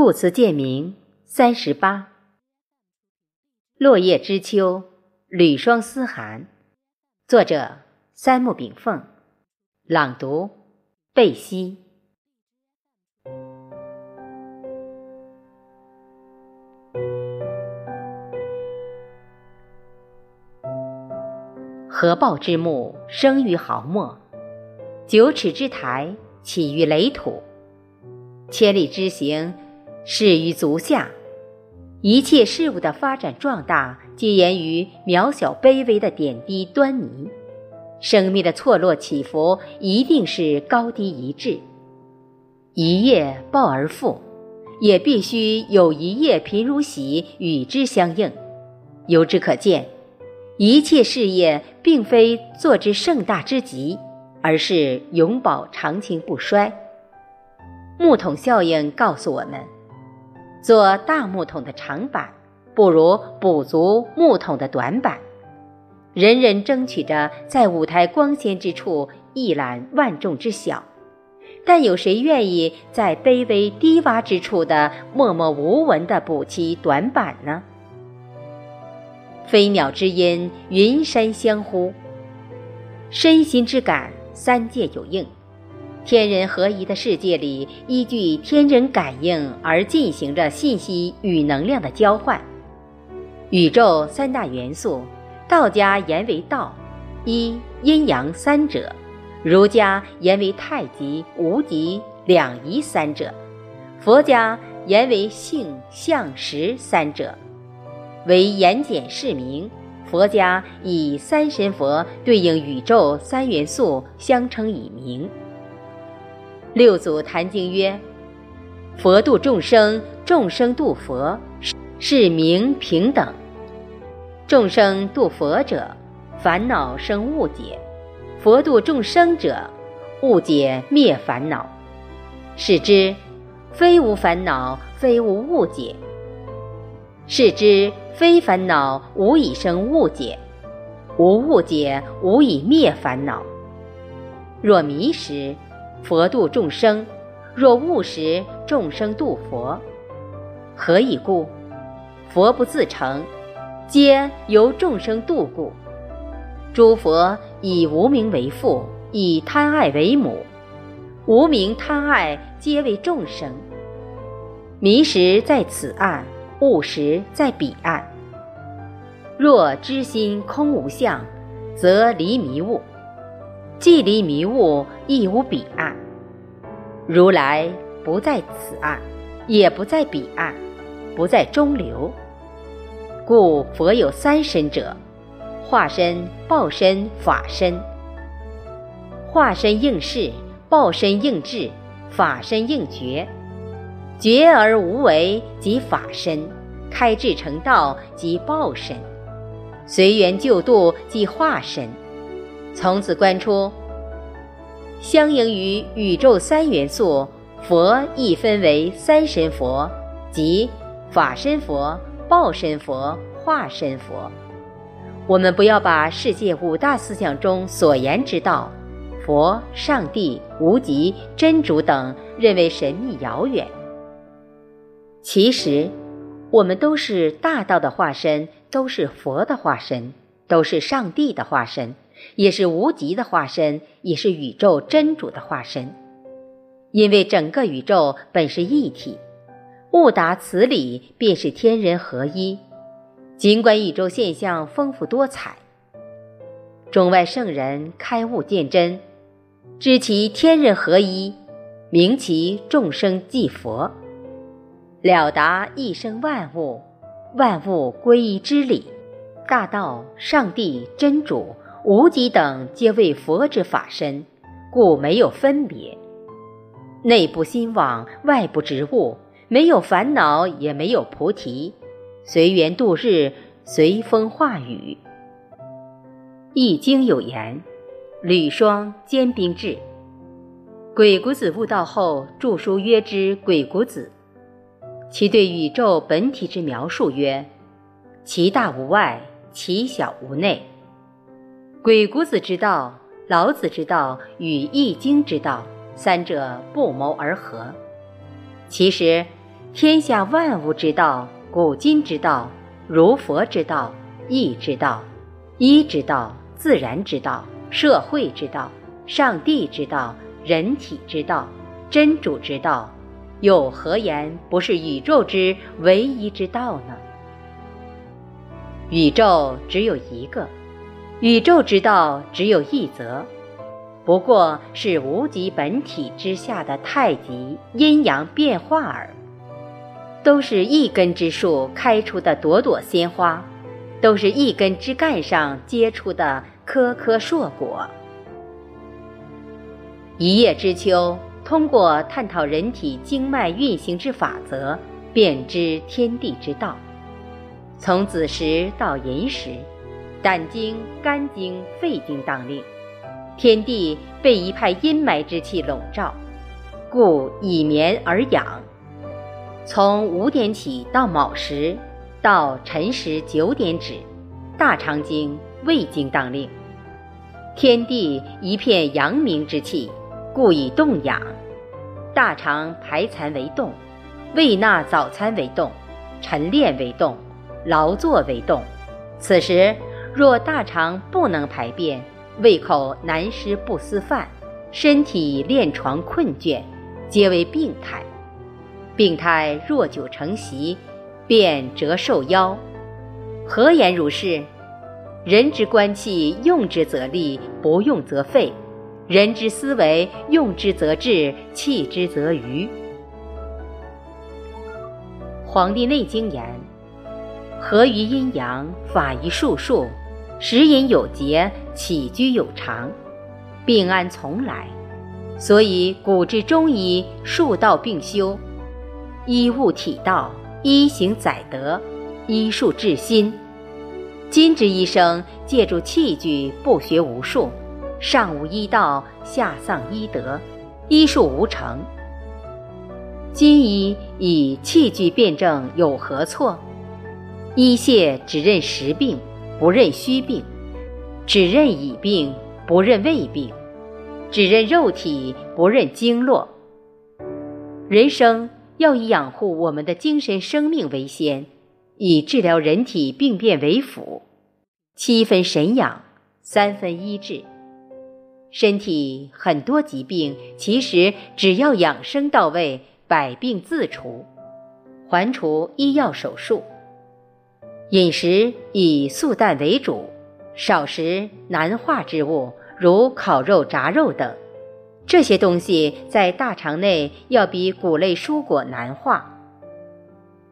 故词鉴名三十八。落叶知秋，履霜思寒。作者：三木炳凤。朗读：贝西。合抱之木，生于毫末；九尺之台，起于垒土；千里之行。始于足下，一切事物的发展壮大，皆源于渺小卑微的点滴端倪。生命的错落起伏，一定是高低一致。一夜暴而富，也必须有一夜贫如洗与之相应。由之可见，一切事业并非做之盛大之极，而是永保长青不衰。木桶效应告诉我们。做大木桶的长板，不如补足木桶的短板。人人争取着在舞台光鲜之处一览万众之小，但有谁愿意在卑微低洼之处的默默无闻的补齐短板呢？飞鸟之音，云山相呼，身心之感，三界有应。天人合一的世界里，依据天人感应而进行着信息与能量的交换。宇宙三大元素，道家言为道，一阴阳三者；儒家言为太极、无极两仪三者；佛家言为性、相、识三者。为言简释明，佛家以三神佛对应宇宙三元素，相称以名。六祖坛经曰：“佛度众生，众生度佛，是名平等。众生度佛者，烦恼生误解；佛度众生者，误解灭烦恼。是之，非无烦恼，非无误解；是之，非烦恼无以生误解，无误解无以灭烦恼。若迷时。”佛度众生，若悟时，众生度佛。何以故？佛不自成，皆由众生度故。诸佛以无名为父，以贪爱为母。无名贪爱皆为众生。迷时在此岸，悟时在彼岸。若知心空无相，则离迷悟。既离迷雾，亦无彼岸。如来不在此岸，也不在彼岸，不在中流。故佛有三身者：化身、报身、法身。化身应事，报身应智，法身应觉。觉而无为，即法身；开智成道，即报身；随缘救度，即化身。从此观出，相应于宇宙三元素，佛亦分为三身佛，即法身佛、报身佛、化身佛。我们不要把世界五大思想中所言之道，佛、上帝、无极、真主等认为神秘遥远。其实，我们都是大道的化身，都是佛的化身，都是上帝的化身。也是无极的化身，也是宇宙真主的化身。因为整个宇宙本是一体，悟达此理，便是天人合一。尽管宇宙现象丰富多彩，中外圣人开悟见真，知其天人合一，明其众生即佛，了达一生万物，万物归一之理。大道、上帝、真主。无极等皆为佛之法身，故没有分别。内部心网，外部植物，没有烦恼，也没有菩提，随缘度日，随风化雨。易经有言：“履霜坚冰至。”鬼谷子悟道后著书曰之《鬼谷子》，其对宇宙本体之描述曰：“其大无外，其小无内。”鬼谷子之道、老子之道与易经之道三者不谋而合。其实，天下万物之道，古今之道，如佛之道、义之道、医之道、自然之道、社会之道、上帝之道、人体之道、真主之道，又何言不是宇宙之唯一之道呢？宇宙只有一个，宇宙之道只有一则。不过是无极本体之下的太极阴阳变化耳，都是一根之树开出的朵朵鲜花，都是一根枝干上结出的颗颗硕果。一叶知秋，通过探讨人体经脉运行之法则，便知天地之道。从子时到寅时，胆经、肝经、肺经当令。天地被一派阴霾之气笼罩，故以眠而养。从五点起到卯时，到辰时九点止，大肠经、胃经当令。天地一片阳明之气，故以动养。大肠排残为动，胃纳早餐为动，晨练为动，劳作为动。此时若大肠不能排便，胃口难食不思饭，身体恋床困倦，皆为病态。病态若久成习，便折寿夭。何言如是？人之官气，用之则利，不用则废；人之思维，用之则治，弃之则愚。《黄帝内经》言：“合于阴阳，法于术数。”食饮有节，起居有常，病安从来。所以古之中医术道并修，医物体道，医行载德，医术治心。今之医生借助器具，不学无术，上无医道，下丧医德，医术无成。今医以器具辨证有何错？医械只认实病。不认虚病，只认已病，不认未病；只认肉体，不认经络。人生要以养护我们的精神生命为先，以治疗人体病变为辅。七分神养，三分医治。身体很多疾病，其实只要养生到位，百病自除，还除医药手术。饮食以素淡为主，少食难化之物，如烤肉、炸肉等。这些东西在大肠内要比谷类蔬果难化。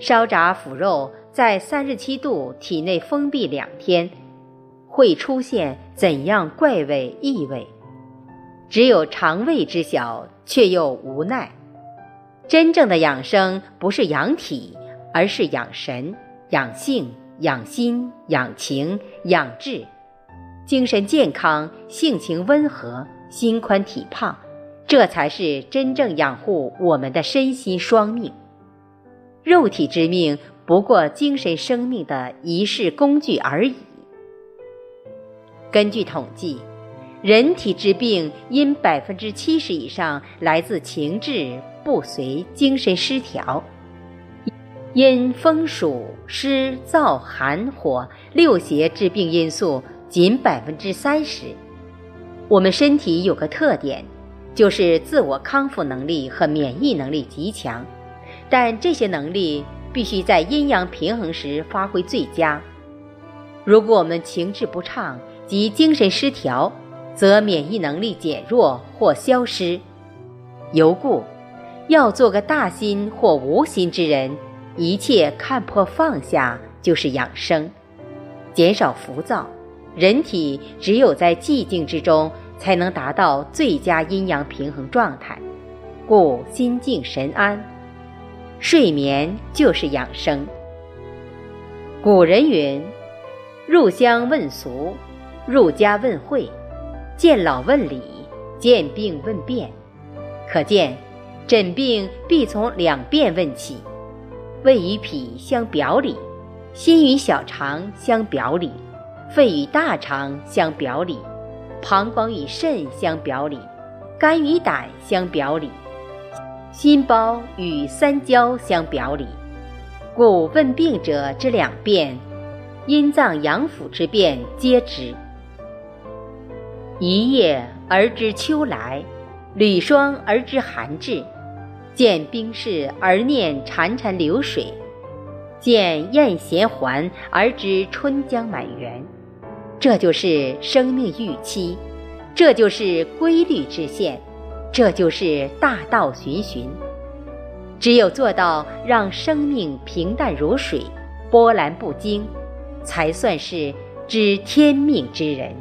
烧炸腐肉在三十七度体内封闭两天，会出现怎样怪味异味？只有肠胃知晓，却又无奈。真正的养生不是养体，而是养神。养性、养心、养情、养志，精神健康，性情温和，心宽体胖，这才是真正养护我们的身心双命。肉体之命不过精神生命的仪式工具而已。根据统计，人体之病因百分之七十以上来自情志不遂、精神失调。因风暑湿燥寒火六邪致病因素仅百分之三十。我们身体有个特点，就是自我康复能力和免疫能力极强，但这些能力必须在阴阳平衡时发挥最佳。如果我们情志不畅及精神失调，则免疫能力减弱或消失。由故，要做个大心或无心之人。一切看破放下，就是养生，减少浮躁。人体只有在寂静之中，才能达到最佳阴阳平衡状态，故心静神安。睡眠就是养生。古人云：“入乡问俗，入家问讳，见老问礼，见病问变。”可见，诊病必从两辨问起。胃与脾相表里，心与小肠相表里，肺与大肠相表里，膀胱与肾相表里，肝与胆相表里。心包与三焦相表里，故问病者之两变，阴脏阳腑之变皆知。一夜而知秋来，履霜而知寒至，见冰释而念潺潺流水，见雁衔还而知春江满园。这就是生命预期，这就是规律之线，这就是大道循循。只有做到让生命平淡如水，波澜不惊，才算是知天命之人。